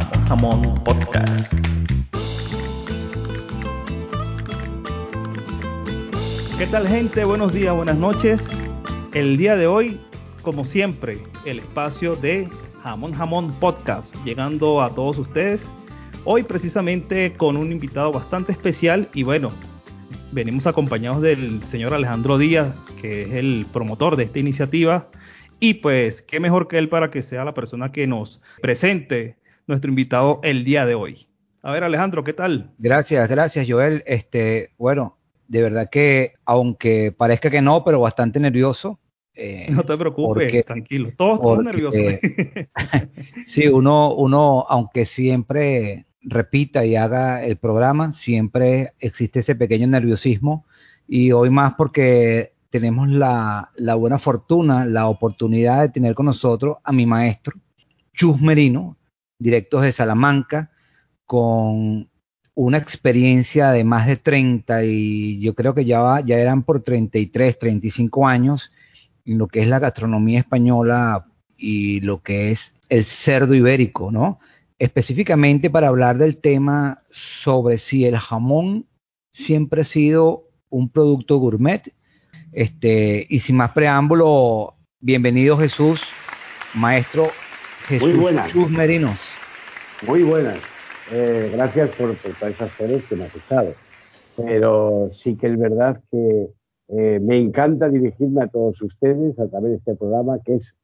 Jamón Podcast. ¿Qué tal gente? Buenos días, buenas noches. El día de hoy, como siempre, el espacio de Jamón Jamón Podcast, llegando a todos ustedes. Hoy precisamente con un invitado bastante especial y bueno, venimos acompañados del señor Alejandro Díaz, que es el promotor de esta iniciativa. Y pues, qué mejor que él para que sea la persona que nos presente nuestro invitado el día de hoy. A ver, Alejandro, ¿qué tal? Gracias, gracias, Joel. Este, bueno, de verdad que, aunque parezca que no, pero bastante nervioso. Eh, no te preocupes, tranquilo. Todos estamos nerviosos. sí, uno, uno, aunque siempre repita y haga el programa, siempre existe ese pequeño nerviosismo y hoy más porque tenemos la, la buena fortuna, la oportunidad de tener con nosotros a mi maestro, Chus Merino, directos de Salamanca, con una experiencia de más de 30 y yo creo que ya, ya eran por 33, 35 años en lo que es la gastronomía española y lo que es el cerdo ibérico, ¿no? específicamente para hablar del tema sobre si el jamón siempre ha sido un producto gourmet. Este, y sin más preámbulo, bienvenido Jesús, maestro Jesús, Muy buenas. Jesús Merinos. Muy buenas. Eh, gracias por, por esas flores que me has echado. Pero sí que es verdad que eh, me encanta dirigirme a todos ustedes a través de este programa que es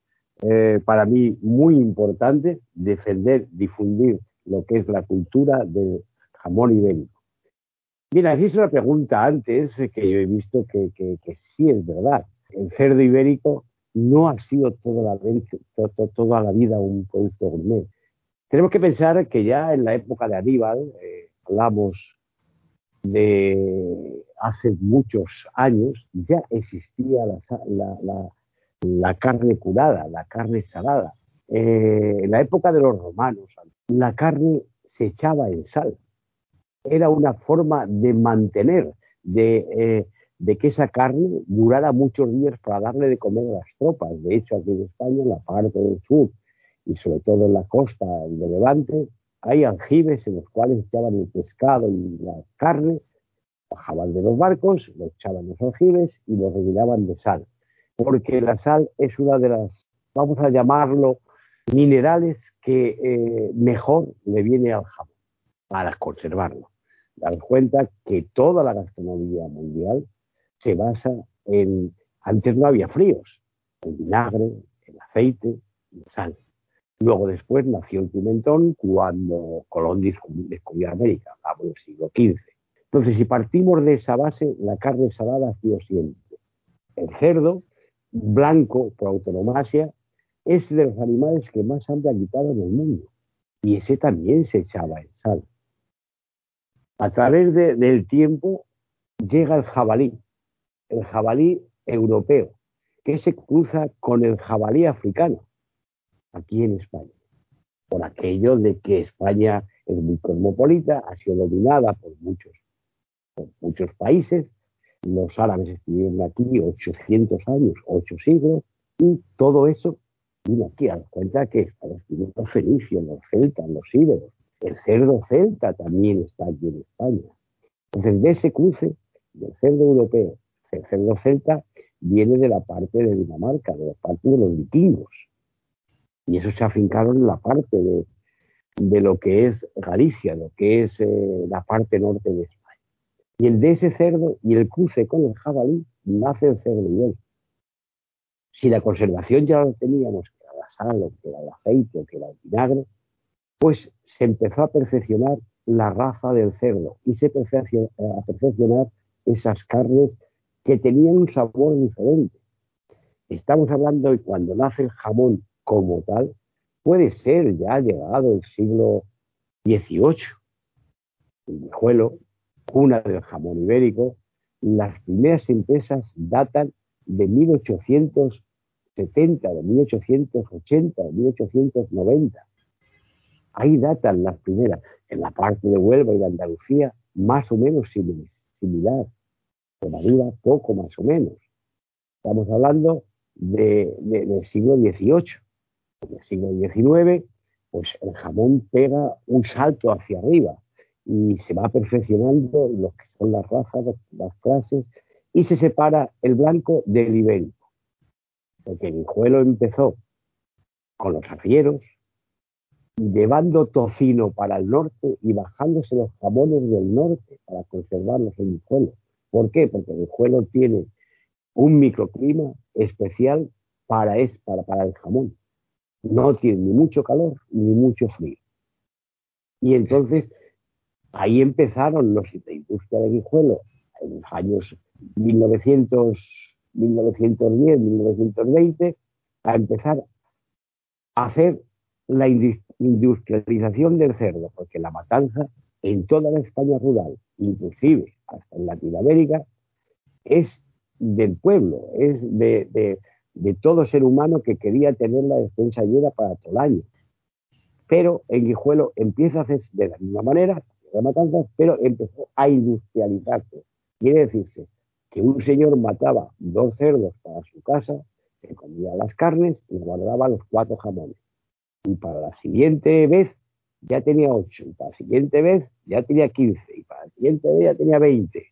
eh, para mí muy importante defender, difundir lo que es la cultura del jamón ibérico. Mira, hice una pregunta antes que yo he visto que, que, que, sí es verdad. El cerdo ibérico no ha sido toda la, vida un producto gourmet. Tenemos que pensar que ya en la época de Aníbal, eh, hablamos de hace muchos años, ya existía la carne curada, la carne salada. Eh, en la época de los romanos, la carne se echaba en sal. Era una forma de mantener, de, eh, de, que esa carne durara muchos días para darle de comer a las tropas. De hecho, aquí en España, en la parte del sur y sobre todo en la costa de Levante, hay aljibes en los cuales echaban el pescado y la carne, bajaban de los barcos, lo echaban los aljibes y lo rellenaban de sal porque la sal es una de las, vamos a llamarlo, minerales que eh, mejor le viene al jamón para conservarlo. Dar cuenta que toda la gastronomía mundial se basa en, antes no había fríos, el vinagre, el aceite, la sal. Luego después nació el pimentón cuando Colón descubrió América, hablamos del siglo XV. Entonces, si partimos de esa base, la carne salada ha sido siempre. El cerdo, blanco por autonomasia, es de los animales que más han habitado en el mundo. Y ese también se echaba en sal. A través de, del tiempo llega el jabalí, el jabalí europeo, que se cruza con el jabalí africano, aquí en España. Por aquello de que España es muy cosmopolita, ha sido dominada por muchos, por muchos países, los árabes estuvieron aquí 800 años, 8 siglos, y todo eso vino aquí a cuenta que los fenicios, los celtas, los íberos. El cerdo celta también está aquí en España. Entonces, de ese cruce del cerdo europeo, el cerdo celta viene de la parte de Dinamarca, de la parte de los vikingos. Y eso se afincaron en la parte de, de lo que es Galicia, lo que es eh, la parte norte de España. Y el de ese cerdo y el cruce con el jabalí nace el cerdo ibérico. Si la conservación ya lo teníamos, que era la sal, que era el aceite, o que era el vinagre, pues se empezó a perfeccionar la raza del cerdo y se empezó a perfeccionar esas carnes que tenían un sabor diferente. Estamos hablando de cuando nace el jamón como tal, puede ser ya llegado el siglo XVIII. El Guijuelo, cuna del jamón ibérico, las primeras empresas datan de 1870, de 1880, de 1890. Ahí datan las primeras. En la parte de Huelva y de Andalucía, más o menos similar. Madura, poco más o menos. Estamos hablando de, del siglo XVIII. En el siglo XIX, pues el jamón pega un salto hacia arriba y se va perfeccionando lo que son las razas, las clases, y se separa el blanco del ibérico. Porque el hijuelo empezó con los arrieros, llevando tocino para el norte y bajándose los jamones del norte para conservarlos en Guijuelo. ¿Por qué? Porque el Guijuelo tiene un microclima especial para, es, para, para el jamón. No tiene ni mucho calor ni mucho frío. Y entonces ahí empezaron los de industria de Guijuelo en los años 1900, 1910, 1920, a empezar a hacer la industrialización del cerdo, porque la matanza en toda la España rural, inclusive hasta en Latinoamérica, es del pueblo, es de, todo ser humano que quería tener la defensa llena para todo el año. Pero en Guijuelo empieza a hacer de la misma manera, la matanza, pero empezó a industrializarse. Quiere decirse que un señor mataba dos cerdos para su casa, se comía las carnes y guardaba los cuatro jamones y para la siguiente vez ya tenía 8, y para la siguiente vez ya tenía 15, y para la siguiente vez ya tenía 20.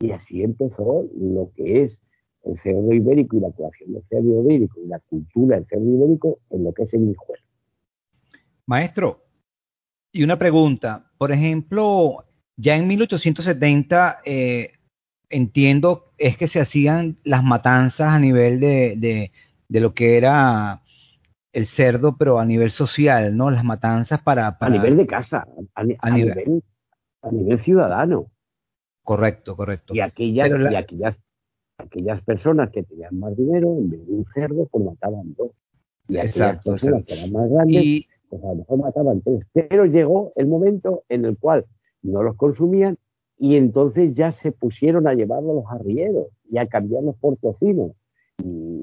Y así empezó lo que es el cerdo ibérico y la creación del cerdo ibérico y la cultura del cerdo ibérico en lo que es el Mijuelo. Maestro, y una pregunta, por ejemplo, ya en 1870 eh, entiendo es que se hacían las matanzas a nivel de, de lo que era el cerdo, pero a nivel social, ¿no? Las matanzas para... A nivel de casa, a, nivel, a nivel ciudadano. Correcto, correcto. Y aquellas, y aquellas, aquellas personas que tenían más dinero, en vez de un cerdo, pues mataban dos. Y aquellas personas que eran más grandes, pues a lo mejor mataban tres. Pero llegó el momento en el cual no los consumían y entonces ya se pusieron a llevarlos a los arrieros y a cambiarlos por tocinos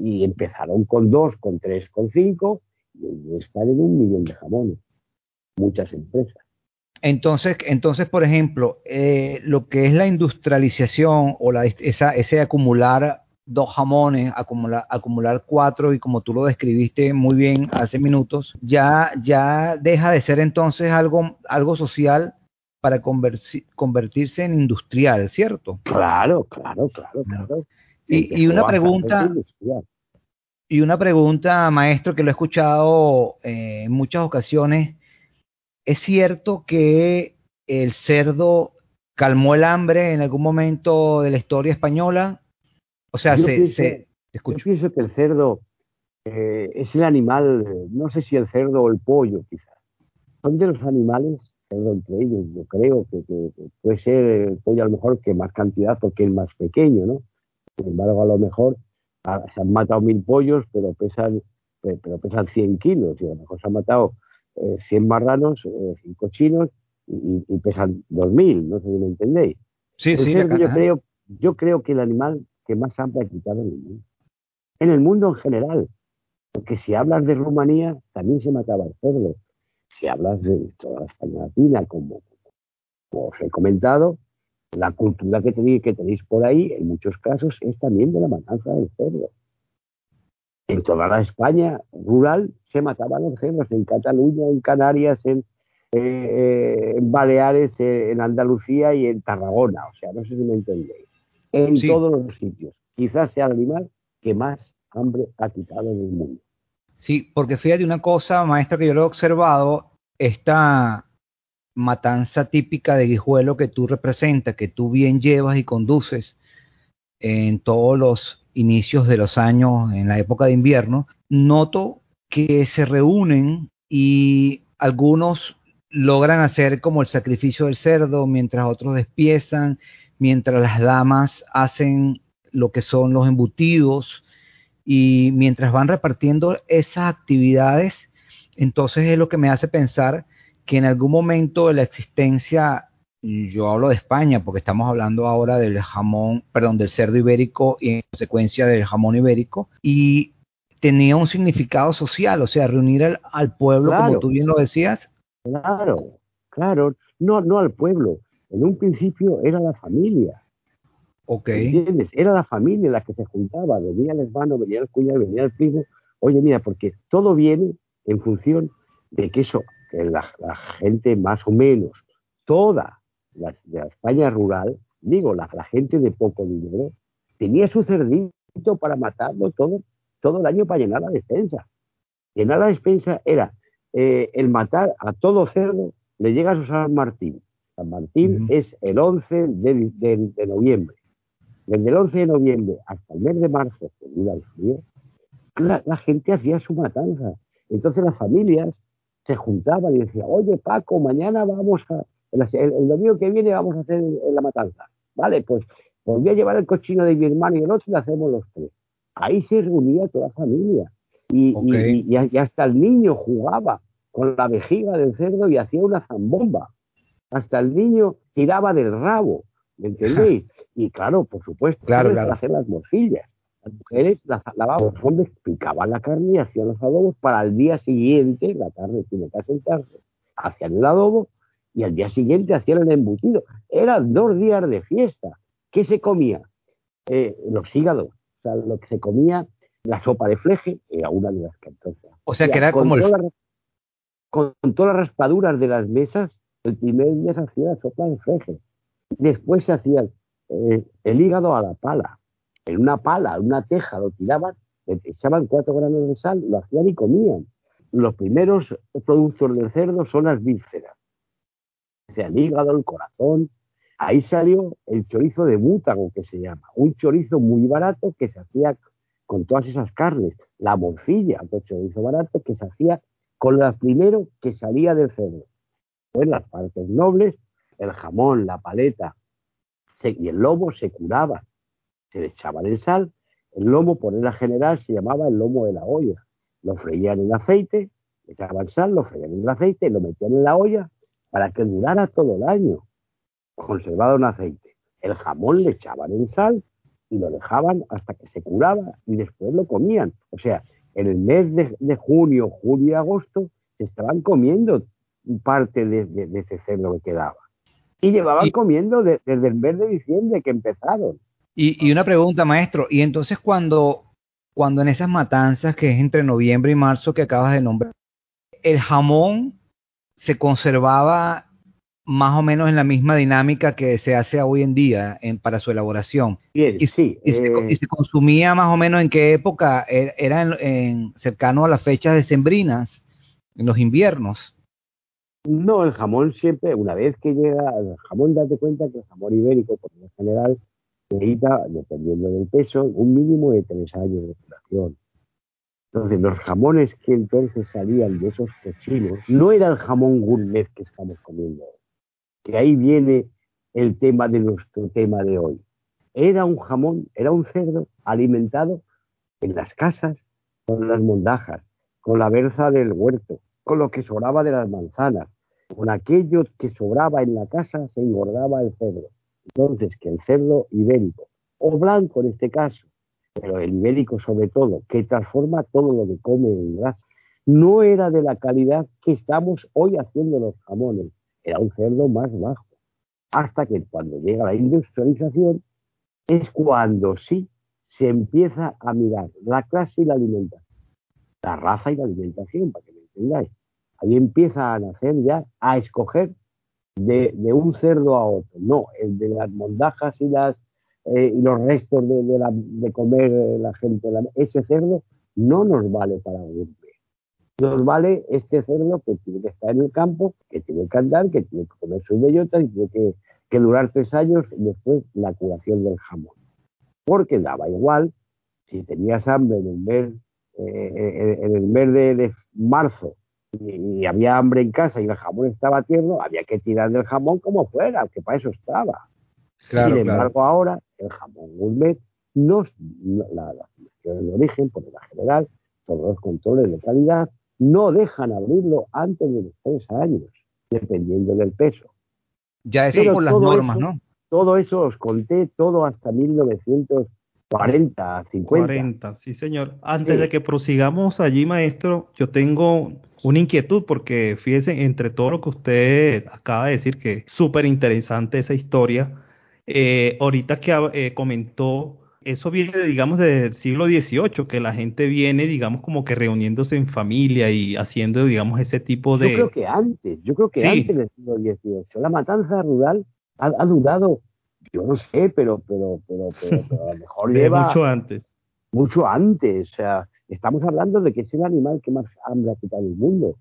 y, empezaron con dos, con tres, con cinco, y están en un millón de jamones, muchas empresas. Entonces, entonces por ejemplo, eh, lo que es la industrialización o la, esa, ese acumular dos jamones, acumular, acumular cuatro y como tú lo describiste muy bien hace minutos, ya, ya deja de ser entonces algo, algo social para convertirse en industrial, ¿cierto? Claro, claro, claro, claro. Y, una pregunta, y una pregunta, maestro, que lo he escuchado eh, en muchas ocasiones. ¿Es cierto que el cerdo calmó el hambre en algún momento de la historia española? O sea, se, pienso, Yo pienso que el cerdo eh, es el animal, no sé si el cerdo o el pollo, quizás. Son de los animales, cerdo entre ellos, yo creo que, que, puede ser el pollo a lo mejor que más cantidad porque es más pequeño, ¿no? Sin embargo, a lo mejor se han matado mil pollos, pero pesan, pero pesan 100 kilos. Y a lo mejor se han matado 100 eh, marranos, 5 eh, cochinos, y, y, pesan 2000. No sé si me entendéis. Sí, sí, yo, creo, yo creo que el animal que más hambre ha quitado en el mundo. En el mundo en general. Porque si hablas de Rumanía, también se mataba el cerdo. Si hablas de toda la España latina, como, como os he comentado, la cultura que tenéis, que tenéis por ahí, en muchos casos, es también de la matanza del cerdo. En toda la España rural se mataban los cerdos, en Cataluña, en Canarias, en, eh, eh, Baleares, eh, en Andalucía y en Tarragona. O sea, no sé si me entendéis. En todos los sitios. Quizás sea el animal que más hambre ha quitado en el mundo. Sí, porque fíjate una cosa, maestro, que yo lo he observado, esta matanza típica de guijuelo que tú representas, que tú bien llevas y conduces en todos los inicios de los años, en la época de invierno, noto que se reúnen y algunos logran hacer como el sacrificio del cerdo, mientras otros despiezan, mientras las damas hacen lo que son los embutidos y mientras van repartiendo esas actividades, entonces es lo que me hace pensar que en algún momento de la existencia, yo hablo de España porque estamos hablando ahora del jamón, perdón, del cerdo ibérico y en consecuencia del jamón ibérico, y tenía un significado social, o sea, reunir al, pueblo, como tú bien lo decías. Claro, claro, no, no al pueblo, en un principio era la familia. Ok. ¿Entiendes? Era la familia la que se juntaba, venía el hermano, venía el cuñado, venía el primo. Oye, mira, porque todo viene en función de que eso, la, gente más o menos, toda la, la España rural, digo, la, gente de poco dinero, tenía su cerdito para matarlo todo, todo el año para llenar la despensa. Llenar la despensa era eh, el matar a todo cerdo, le llega a su San Martín. San Martín es el 11 de, noviembre. Desde el 11 de noviembre hasta el mes de marzo, que dura el frío, la, gente hacía su matanza. Entonces las familias se juntaban y decían, oye Paco, mañana vamos a, el, domingo que viene vamos a hacer la matanza. Vale, pues, pues voy a llevar el cochino de mi hermano y el otro y lo hacemos los tres. Ahí se reunía toda la familia. Y, y, hasta el niño jugaba con la vejiga del cerdo y hacía una zambomba hasta el niño tiraba del rabo, ¿me entendéis? Y claro, por supuesto, claro, claro. hacer las morcillas. Las mujeres las lavaban, los hombres picaban la carne y hacían los adobos para el día siguiente, la carne tiene que asentarse, hacían el adobo y al día siguiente hacían el embutido. Eran dos días de fiesta. ¿Qué se comía? Eh, los hígados. O sea, lo que se comía, la sopa de fleje, era una de las que entonces. O sea, que era como el... con todas las raspaduras de las mesas el primer día se hacía sopa de freje. Después se hacía eh, el hígado a la pala. En una pala, en una teja, lo tiraban, le echaban cuatro granos de sal, lo hacían y comían. Los primeros productos del cerdo son las vísceras. O sea, el hígado, el corazón. Ahí salió el chorizo de bútago, que se llama. Un chorizo muy barato que se hacía con todas esas carnes. La morcilla, otro chorizo barato que se hacía con lo primero que salía del cerdo pues las partes nobles, el jamón, la paleta y el lomo se curaban, se le echaban en sal. El lomo, por regla general, se llamaba el lomo de la olla. Lo freían en aceite, le echaban sal, lo freían en el aceite, lo metían en la olla para que durara todo el año, conservado en aceite. El jamón le echaban en sal y lo dejaban hasta que se curaba y después lo comían. O sea, en el mes de, de junio, julio y agosto se estaban comiendo parte de, ese cerdo que quedaba. Y llevaban comiendo desde el mes de diciembre que empezaron. Y, una pregunta, maestro, y entonces cuando, cuando en esas matanzas que es entre noviembre y marzo que acabas de nombrar, el jamón se conservaba más o menos en la misma dinámica que se hace hoy en día en, para su elaboración. y, sí, y, se, eh, consumía más o menos en qué época, e, era en, cercano a las fechas decembrinas, en los inviernos. No, el jamón siempre, una vez que llega, el jamón date cuenta que el jamón ibérico, por lo general, necesita, dependiendo del peso, un mínimo de tres años de curación. Entonces, los jamones que entonces salían de esos cochinos, no era el jamón gourmet que estamos comiendo que ahí viene el tema de nuestro tema de hoy. Era un jamón, era un cerdo alimentado en las casas con las mondajas, con la berza del huerto, con lo que sobraba de las manzanas, con aquello que sobraba en la casa se engordaba el cerdo. Entonces, que el cerdo ibérico, o blanco en este caso, pero el ibérico sobre todo, que transforma todo lo que come en grasa, no era de la calidad que estamos hoy haciendo los jamones, era un cerdo más bajo. Hasta que cuando llega la industrialización es cuando sí se empieza a mirar la clase y la alimentación, la raza y la alimentación, para que me entendáis ahí empieza a nacer ya a escoger de, un cerdo a otro. No, el de las mondajas y, las, eh, y los restos de, comer la gente. ese cerdo no nos vale para gourmet. Nos vale este cerdo que tiene que estar en el campo, que tiene que andar, que tiene que comer sus bellotas y tiene que, durar tres años después la curación del jamón. Porque daba igual si tenías hambre en el mes, eh, eh, en el mes de marzo y, había hambre en casa y el jamón estaba tierno, había que tirar del jamón como fuera, que para eso estaba. Sin embargo, ahora el jamón gourmet, no, la, la de origen, por la general, todos los controles de calidad, no dejan abrirlo antes de los tres años, dependiendo del peso. Ya eso por las normas, ¿no? Todo eso os conté, todo hasta 1940, 50. 40, sí señor. Antes de que prosigamos allí, maestro, yo tengo una inquietud porque fíjese, entre todo lo que usted acaba de decir, que es súper interesante esa historia, eh, ahorita que eh, comentó, eso viene, digamos, del siglo XVIII, que la gente viene, digamos, como que reuniéndose en familia y haciendo, digamos, ese tipo de... Yo creo que antes, yo creo que antes del siglo XVIII. La matanza rural ha, ha, durado, yo no sé, pero, pero, pero, pero, a lo mejor lleva... mucho antes. Mucho antes, o sea, estamos hablando de que es el animal que más hambre ha quitado el mundo.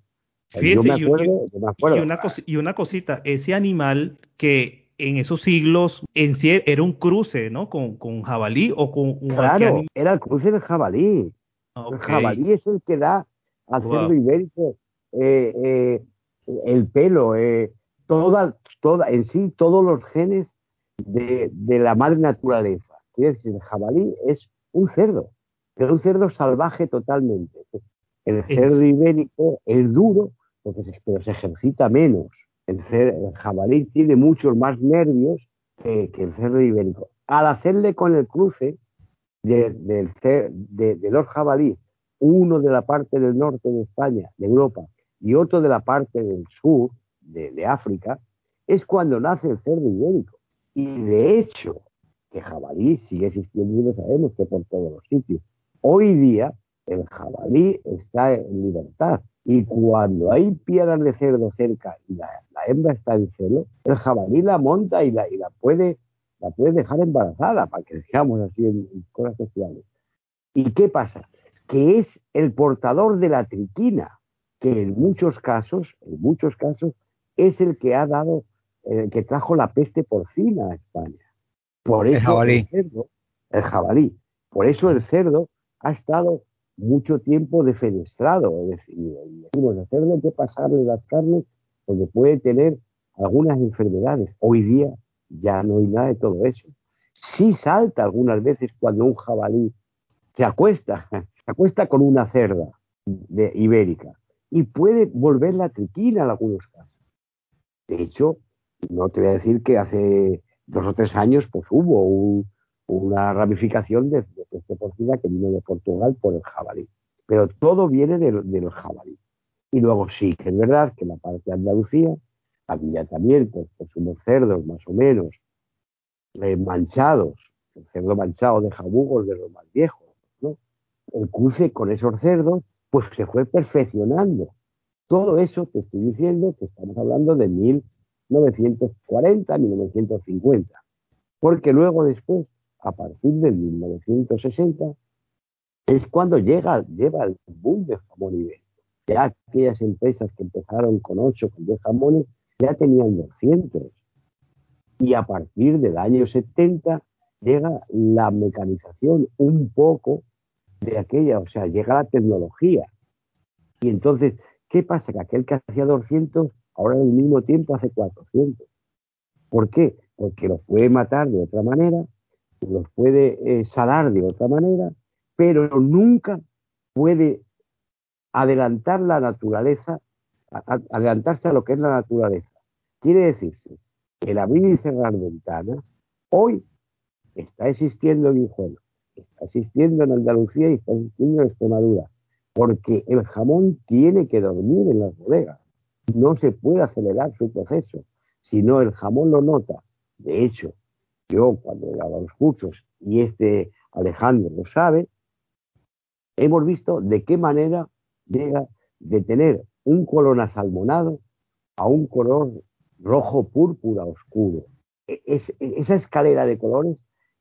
Fíjese, yo me acuerdo, y, me acuerdo. Y, una y una cosita, ese animal que en esos siglos en sí era un cruce, ¿no? Con, con jabalí o con un Claro, era el cruce del jabalí. Okay. El jabalí es el que da al wow. cerdo ibérico eh, eh, el pelo, eh, toda, toda, en sí todos los genes de, de la madre naturaleza. Quiere decir, el jabalí es un cerdo, pero un cerdo salvaje totalmente. El cerdo ibérico es duro, porque se, pero se ejercita menos. El, jabalí tiene muchos más nervios que, que, el cerdo ibérico. Al hacerle con el cruce de, de, de, de, dos jabalíes, uno de la parte del norte de España, de Europa, y otro de la parte del sur, de, África, es cuando nace el cerdo ibérico. Y de hecho, que jabalí sigue existiendo y lo sabemos que por todos los sitios. Hoy día el jabalí está en libertad y cuando hay piedras de cerdo cerca y la, la, hembra está en celo, el jabalí la monta y la, y la, puede, la puede dejar embarazada, para que dejamos así en, en cosas sociales. ¿Y qué pasa? Que es el portador de la triquina, que en muchos casos, en muchos casos, es el que ha dado, el que trajo la peste porcina a España. Por eso el jabalí. El, cerdo, el jabalí. Por eso el cerdo ha estado mucho tiempo defenestrado. Es decir, decimos, hay que pasarle las carnes porque puede tener algunas enfermedades. Hoy día ya no hay nada de todo eso. Sí salta algunas veces cuando un jabalí se acuesta, se acuesta con una cerda de ibérica y puede volver la triquina en algunos casos. De hecho, no te voy a decir que hace dos o tres años pues hubo un, una ramificación de, de peste porcina que vino de Portugal por el jabalí. Pero todo viene del de los jabalí. Y luego sí, que es verdad que en la parte de Andalucía había también pues, unos cerdos más o menos eh, manchados, el cerdo manchado de jabugos de los más viejos, ¿no? El cruce con esos cerdos pues se fue perfeccionando. Todo eso te estoy diciendo que estamos hablando de 1940, 1950. Porque luego después a partir de 1960, es cuando llega, lleva el boom de jamón ibérico. Ya aquellas empresas que empezaron con 8, con 10 jamones, ya tenían 200. Y a partir del año 70 llega la mecanización un poco de aquella, o sea, llega la tecnología. Y entonces, ¿qué pasa? Que aquel que hacía 200, ahora en el mismo tiempo hace 400. ¿Por qué? Porque lo puede matar de otra manera los puede eh, salar de otra manera, pero nunca puede adelantar la naturaleza, adelantarse a lo que es la naturaleza. Quiere decirse que el abrir y cerrar ventanas hoy está existiendo en Guijuelo, está existiendo en Andalucía y está existiendo en Extremadura, porque el jamón tiene que dormir en las bodegas, no se puede acelerar su proceso, si no el jamón lo nota. De hecho, yo cuando he dado los cursos y este Alejandro lo sabe, hemos visto de qué manera llega de tener un color asalmonado a un color rojo púrpura oscuro. E, es, esa escalera de colores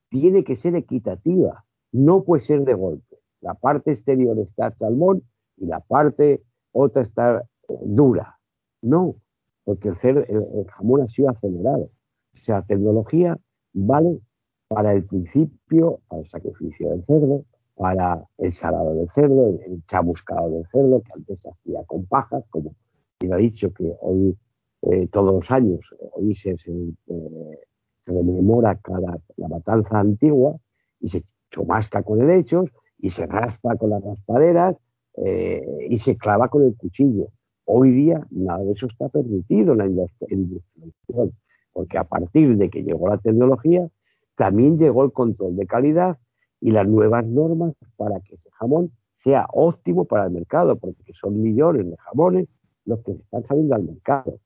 tiene que ser equitativa, no puede ser de golpe. La parte exterior está salmón y la parte otra está eh, dura. No, porque el, el, el jamón ha sido acelerado. O sea, tecnología vale para el principio, para el sacrificio del cerdo, para el salado del cerdo, el, el chamuscado del cerdo, que antes se hacía con pajas, como quien ha dicho que hoy, eh, todos los años, hoy se, se, eh, se, rememora cada, la matanza antigua y se chomasca con helechos y se raspa con las raspaderas eh, y se clava con el cuchillo. Hoy día nada de eso está permitido en la industrialización, porque a partir de que llegó la tecnología, también llegó el control de calidad y las nuevas normas para que ese jamón sea óptimo para el mercado, porque son millones de jamones los que están saliendo al mercado.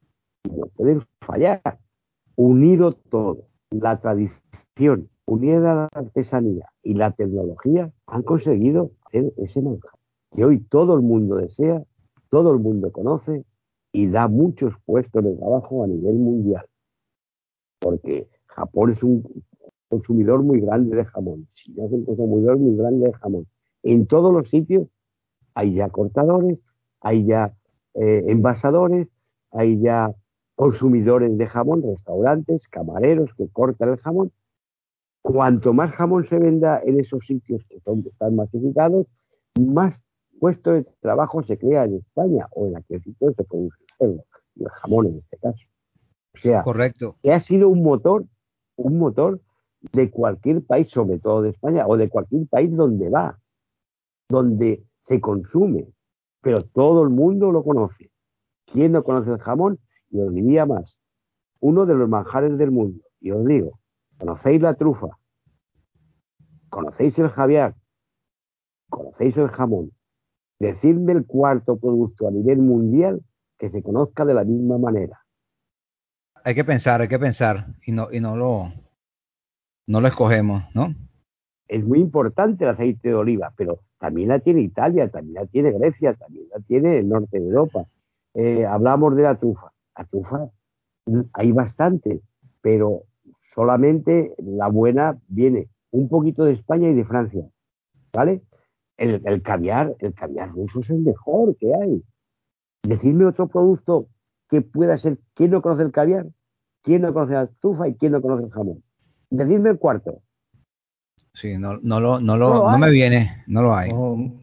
Y no pueden fallar. Unido todo, la tradición, unida a la artesanía y la tecnología, han conseguido hacer ese manjar que hoy todo el mundo desea, todo el mundo conoce y da muchos puestos de trabajo a nivel mundial. Porque Japón es un consumidor muy grande de jamón, China es un consumidor muy grande de jamón. En todos los sitios hay ya cortadores, hay ya eh, envasadores, hay ya consumidores de jamón, restaurantes, camareros que cortan el jamón. Cuanto más jamón se venda en esos sitios que son, están masificados, más puestos de trabajo se crea en España o en aquel sitio se produce el jamón en este caso. O sea, Correcto. que ha sido un motor, un motor de cualquier país, sobre todo de España, o de cualquier país donde va, donde se consume, pero todo el mundo lo conoce. ¿Quién no conoce el jamón? Y os diría más, uno de los manjares del mundo. Y os digo, ¿conocéis la trufa? ¿Conocéis el javier? ¿Conocéis el jamón? Decidme el cuarto producto a nivel mundial que se conozca de la misma manera. Hay que pensar, hay que pensar y no y no lo no lo escogemos, ¿no? Es muy importante el aceite de oliva, pero también la tiene Italia, también la tiene Grecia, también la tiene el norte de Europa. Eh, hablamos de la trufa. La trufa hay bastante, pero solamente la buena viene un poquito de España y de Francia, ¿vale? El, el caviar, el caviar ruso es el mejor que hay. Decidme otro producto que pueda ser. ¿Quién no conoce el caviar? ¿Quién no conoce la trufa y quién no conoce el jamón? Decidme el cuarto. Sí, no, no, lo, no, lo, No lo no me hay. viene, no lo hay. No.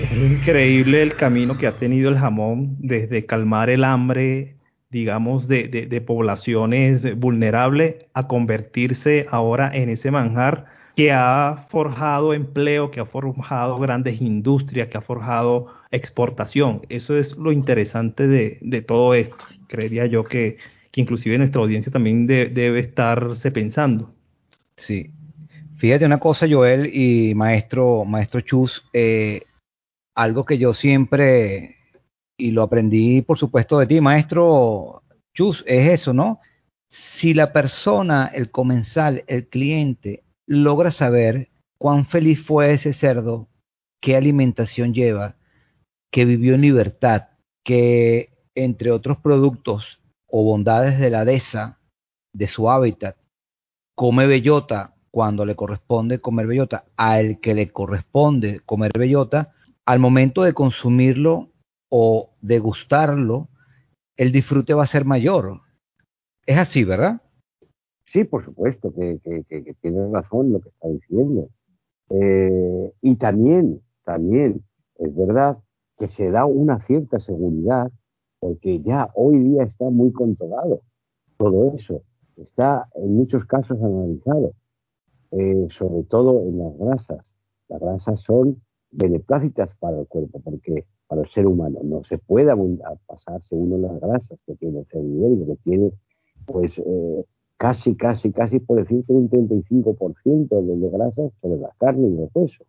Es increíble el camino que ha tenido el jamón desde calmar el hambre, digamos, de, de- de poblaciones vulnerables a convertirse ahora en ese manjar que ha forjado empleo, que ha forjado grandes industrias, que ha forjado exportación. Eso es lo interesante de, todo esto. Creería yo que, que inclusive nuestra audiencia también de- debe estarse pensando. Sí. Fíjate una cosa, Joel y maestro, maestro Chus, eh, algo que yo siempre, y lo aprendí por supuesto de ti, maestro Chus, es eso, ¿no? Si la persona, el comensal, el cliente, logra saber cuán feliz fue ese cerdo, qué alimentación lleva, que vivió en libertad, que entre otros productos o bondades de la dehesa, de su hábitat, come bellota cuando le corresponde comer bellota, al que le corresponde comer bellota, al momento de consumirlo o degustarlo, el disfrute va a ser mayor. Es así, ¿verdad? Sí, por supuesto que, que, que, que tienes razón lo que está diciendo. Eh, y también, también es verdad que se da una cierta seguridad porque ya hoy día está muy controlado todo eso. Está en muchos casos analizado, eh, sobre todo en las grasas. Las grasas son beneplácitas para el cuerpo, porque para el ser humano no se puede pasarse uno las grasas que tiene el ser ibérico, que tiene pues eh, casi, casi, casi por decirte un 35% de, de grasas sobre la carne y los huesos.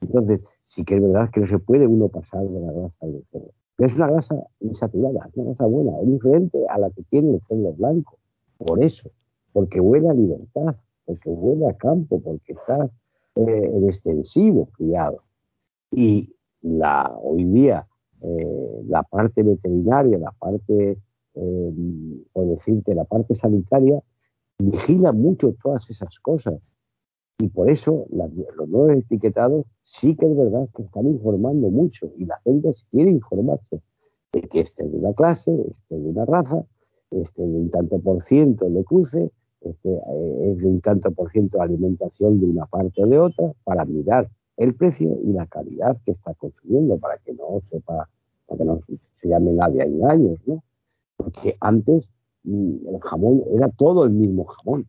Entonces, sí que es verdad que no se puede uno pasar de la grasa del cerdo. Pero es una grasa insaturada, es una grasa buena, es diferente a la que tiene el cerdo blanco. Por eso, porque huele a libertad, porque huele a campo, porque está eh, en extensivo criado. Y la, hoy día eh, la parte veterinaria, la parte, eh, por decirte, la parte sanitaria, vigila mucho todas esas cosas. Y por eso los nuevos etiquetados sí que es verdad que están informando mucho y la gente quiere informarse de que este es de una clase, este es de una raza, este es de un tanto por ciento de cruce, este eh, es de un tanto por ciento de alimentación de una parte o de otra, para mirar el precio y la calidad que está consumiendo, para que no sepa, para que no se llame nadie a engaños, ¿no? Porque antes mm, el jamón era todo el mismo jamón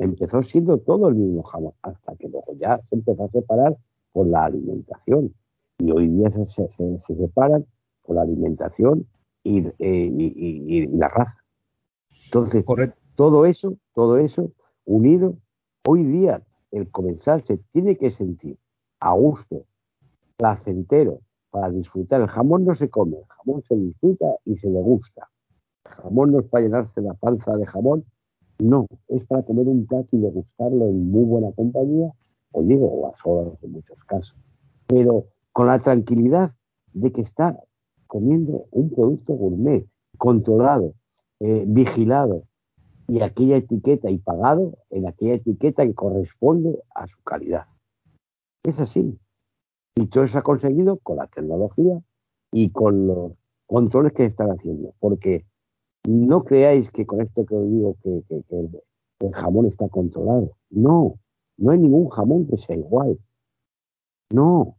empezó siendo todo el mismo jamón, hasta que luego ya se empezó a separar por la alimentación. Y hoy día se, se, separan por la alimentación y, eh, la raza. Entonces, todo eso, todo eso unido, hoy día el comensal se tiene que sentir a gusto, placentero, para disfrutar. El jamón no se come, el jamón se disfruta y se le gusta. Jamón no es para llenarse la panza de jamón, no, es para comer un plato y degustarlo en muy buena compañía, o digo, o a solas en muchos casos. Pero con la tranquilidad de que está comiendo un producto gourmet, controlado, eh, vigilado, y aquella etiqueta y pagado en aquella etiqueta que corresponde a su calidad. Es así. Y todo eso ha conseguido con la tecnología y con los controles que están haciendo. Porque no creáis que con esto que os digo que, el, jamón está controlado. No, no hay ningún jamón que sea igual. No,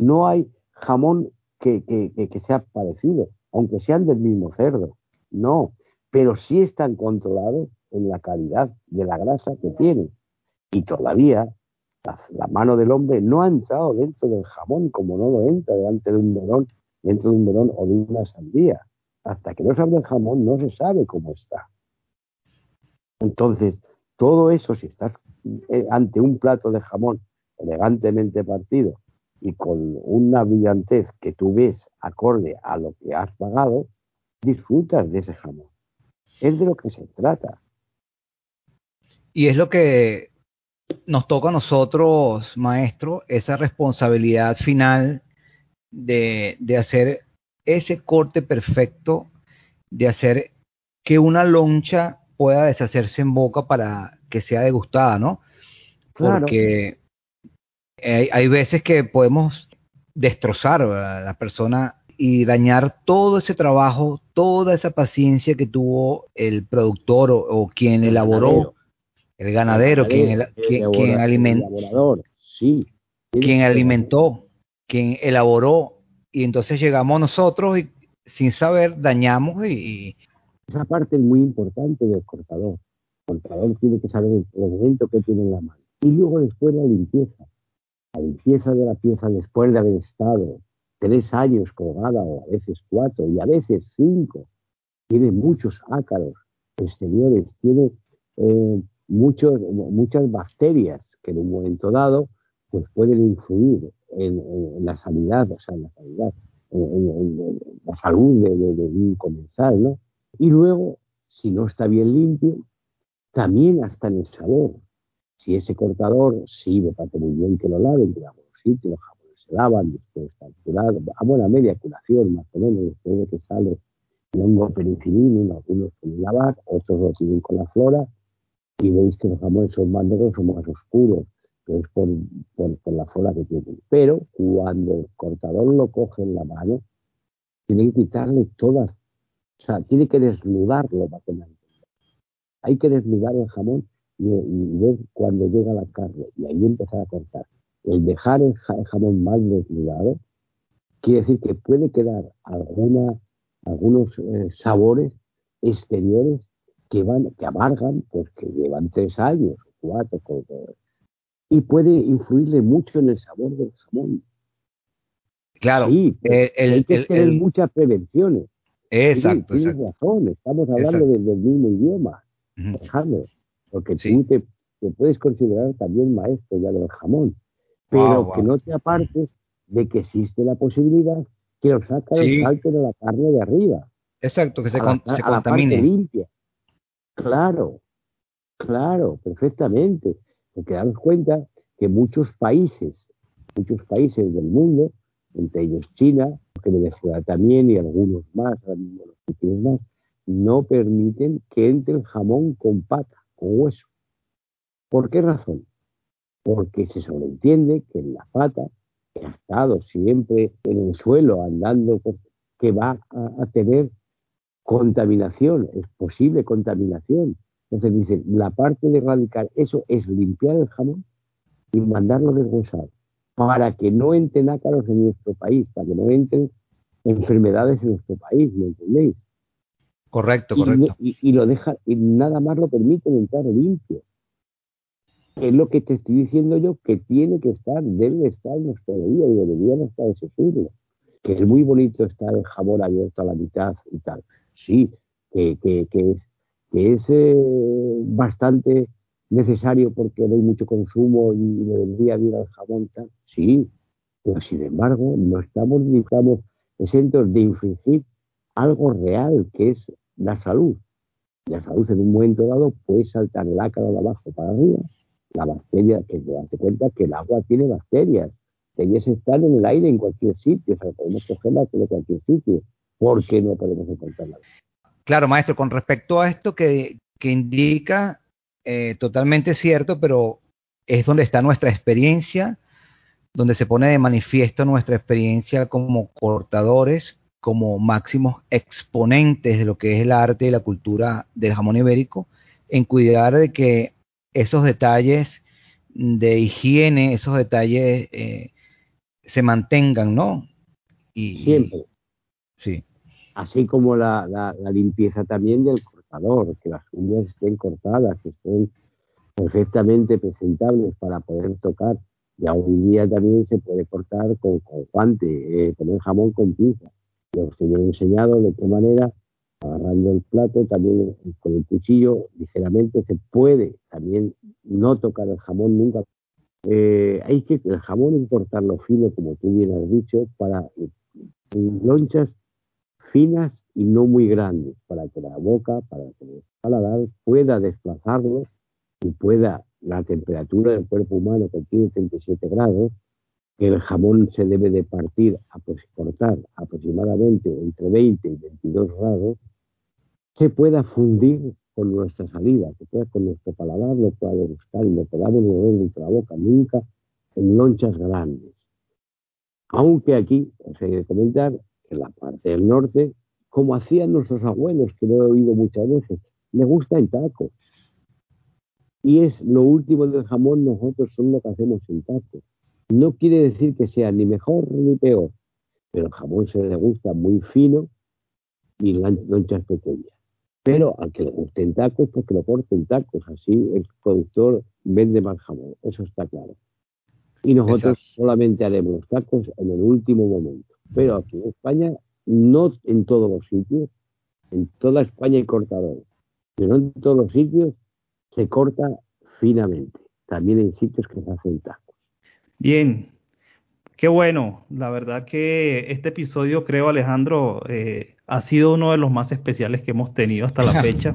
no hay jamón que, que sea parecido, aunque sean del mismo cerdo. No, pero sí están controlados en la calidad de la grasa que tienen. Y todavía la, mano del hombre no ha entrado dentro del jamón como no lo entra delante de un melón, dentro de un melón o de una sandía. Hasta que no se abre el jamón no se sabe cómo está. Entonces, todo eso, si estás eh, ante un plato de jamón elegantemente partido y con una brillantez que tú ves acorde a lo que has pagado, disfrutas de ese jamón. Es de lo que se trata. Y es lo que nos toca a nosotros, maestro, esa responsabilidad final de, de hacer ese corte perfecto, de hacer que una loncha pueda deshacerse en boca para que sea degustada, ¿no? Porque hay, hay, veces que podemos destrozar a la persona y dañar todo ese trabajo, toda esa paciencia que tuvo el productor o, quien elaboró, el ganadero, quien, quien, alimentó, sí, quien alimentó, quien elaboró, y entonces llegamos nosotros y sin saber dañamos y, esa parte es muy importante del cortador. El cortador tiene que saber el momento que tiene en la mano. Y luego después la limpieza. La limpieza de la pieza después de haber estado tres años colgada o a veces cuatro y a veces cinco. Tiene muchos ácaros exteriores, tiene eh, muchos, muchas bacterias que en un momento dado pues pueden influir en, la sanidad, o sea, en la calidad, en, la salud de, un comensal, ¿no? Y luego, si no está bien limpio, también hasta en el sabor. Si ese cortador sirve para que muy bien que lo laven, digamos, sitios, se lavan, después curados, a buena media curación más o menos, después de que sale el hongo penicilino, algunos con lavar, otros lo tienen con la flora, y veis que los jamones son más negros, son más oscuros, es por, por, la flora que tienen. Pero cuando el cortador lo coge en la mano, tiene que quitarle todas, o sea, tiene que desnudarlo para que Hay que desnudar el jamón y, y ver cuando llega la carne, y ahí empezar a cortar el dejar el jamón más desnudado, quiere decir que puede quedar algunos eh, sabores exteriores que van, que amargan, pues que llevan tres años, cuatro, y puede influirle mucho en el sabor del jamón. Claro, sí, hay que tener muchas prevenciones. Exacto, tienes, razón, estamos hablando del, mismo idioma, porque tú te, te, puedes considerar también maestro ya del jamón pero que no te apartes de que existe la posibilidad que los ácaros salten de la carne de arriba. Exacto, que se, contamine. limpia. Claro, claro, perfectamente. Porque damos cuenta que muchos países, muchos países del mundo, entre ellos China, que Venezuela también y algunos más, más, no permiten que entre el jamón con pata, con hueso. ¿Por qué razón? porque se sobreentiende que la pata, que ha estado siempre en el suelo andando, que va a, tener contaminación, es posible contaminación. Entonces dice, la parte de erradicar eso es limpiar el jamón y mandarlo deshuesado, para que no entren ácaros en nuestro país, para que no entren enfermedades en nuestro país, ¿me entendéis? Correcto, correcto. Y, y, lo deja, y nada más lo permiten entrar limpio. es lo que te estoy diciendo yo, que tiene que estar, debe estar en hostelería y debería estar ese siglo. Que es muy bonito estar el jamón abierto a la mitad y tal. Sí, que, que, que es, que es eh, bastante necesario porque no hay mucho consumo y debería ir al jamón tal. Sí, pero sin embargo no estamos, estamos exentos de infringir algo real, que es la salud. La salud en un momento dado puede saltar el ácaro de abajo para arriba la bacteria, que te das cuenta que el agua tiene bacterias. Ellas están en el aire en cualquier sitio, o sea, podemos cogerla en cualquier sitio. ¿Por qué no podemos encontrarla? Claro, maestro, con respecto a esto que, que indica, eh, totalmente cierto, pero es donde está nuestra experiencia, donde se pone de manifiesto nuestra experiencia como cortadores, como máximos exponentes de lo que es el arte y la cultura del jamón ibérico, en cuidar de que esos detalles de higiene, esos detalles eh, se mantengan, ¿no? Y, Siempre. Sí. Así como la, limpieza también del cortador, que las uñas estén cortadas, que estén perfectamente presentables para poder tocar. Y hoy día también se puede cortar con, con guante, eh, el jamón con pinza. Y usted me he enseñado de qué manera agarrando el plato, también con el cuchillo ligeramente se puede también no tocar el jamón nunca. Eh, hay que el jamón cortarlo fino, como tú bien has dicho, para lonchas finas y no muy grandes, para que la boca, para que el paladar pueda desplazarlo y pueda la temperatura del cuerpo humano que tiene 37 grados, que el jamón se debe de partir, a pues, cortar aproximadamente entre 20 y 22 grados, se pueda fundir con nuestra saliva, que pueda con nuestro paladar lo pueda degustar y lo podamos mover entre la boca, nunca en lonchas grandes. Aunque aquí os he de comentar en la parte del norte, como hacían nuestros abuelos, que lo he oído muchas veces, le gusta el taco. Y es lo último del jamón, nosotros son lo que hacemos en taco. No quiere decir que sea ni mejor ni peor, pero el jamón se le gusta muy fino y lonchas pequeñas. Pero al que le gusten tacos, pues que lo corten tacos. Así el productor vende más jamón, eso está claro. Y nosotros solamente haremos los tacos en el último momento. Pero aquí en España, no en todos los sitios, en toda España hay cortadores, pero en todos los sitios se corta finamente. También en sitios que se hacen tacos. Bien, qué bueno. La verdad que este episodio, creo, Alejandro, eh, ha sido uno de los más especiales que hemos tenido hasta la fecha.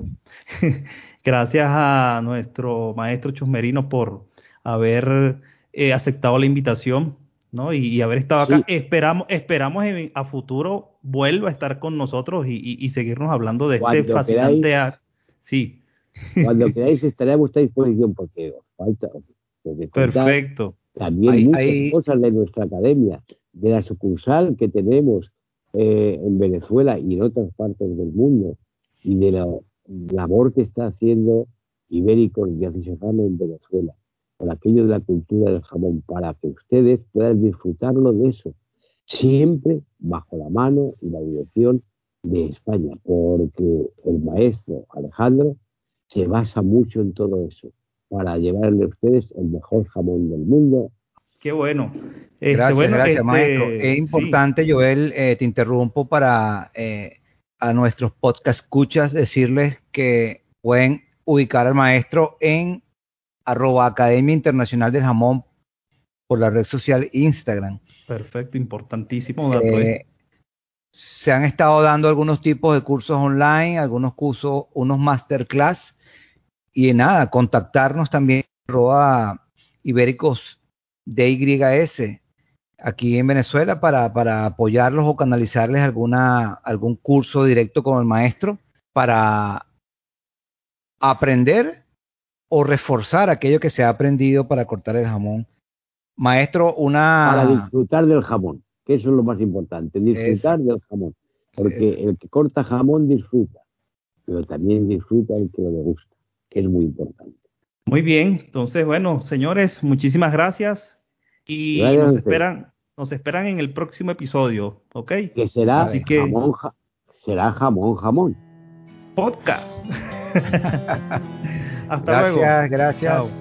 Gracias a nuestro maestro Chusmerino por haber eh, aceptado la invitación ¿no? Y, haber estado acá. Esperamos, esperamos a futuro vuelva a estar con nosotros y, seguirnos hablando de este fascinante Sí. Cuando queráis estaré a vuestra disposición porque falta. Perfecto. También muchas cosas de nuestra academia, de la sucursal que tenemos eh, en Venezuela y en otras partes del mundo, y de la labor que está haciendo Ibéricos y Serrano en Venezuela, por aquello de la cultura del jamón, para que ustedes puedan disfrutarlo de eso, siempre bajo la mano y la dirección de España, porque el maestro Alejandro se basa mucho en todo eso para llevarle a ustedes el mejor jamón del mundo. Qué bueno. Este, gracias, gracias, este, maestro. Es importante, Joel, eh, te interrumpo para eh, a nuestros podcast escuchas decirles que pueden ubicar al maestro en arroba Academia Internacional del Jamón por la red social Instagram. Perfecto, importantísimo eh, se han estado dando algunos tipos de cursos online, algunos cursos, unos masterclass y nada, contactarnos también arroba ibéricos DYS aquí en Venezuela para, para apoyarlos o canalizarles alguna, algún curso directo con el maestro para aprender o reforzar aquello que se ha aprendido para cortar el jamón. Maestro, una... Para disfrutar del jamón, que eso es lo más importante, disfrutar del jamón. Porque el que corta jamón disfruta, pero también disfruta el que lo gusta que es muy importante. Muy bien, entonces, bueno, señores, muchísimas gracias y nos esperan, nos esperan en el próximo episodio, ¿ok? Que será jamón, será jamón, jamón. Podcast. Hasta luego. Gracias, gracias.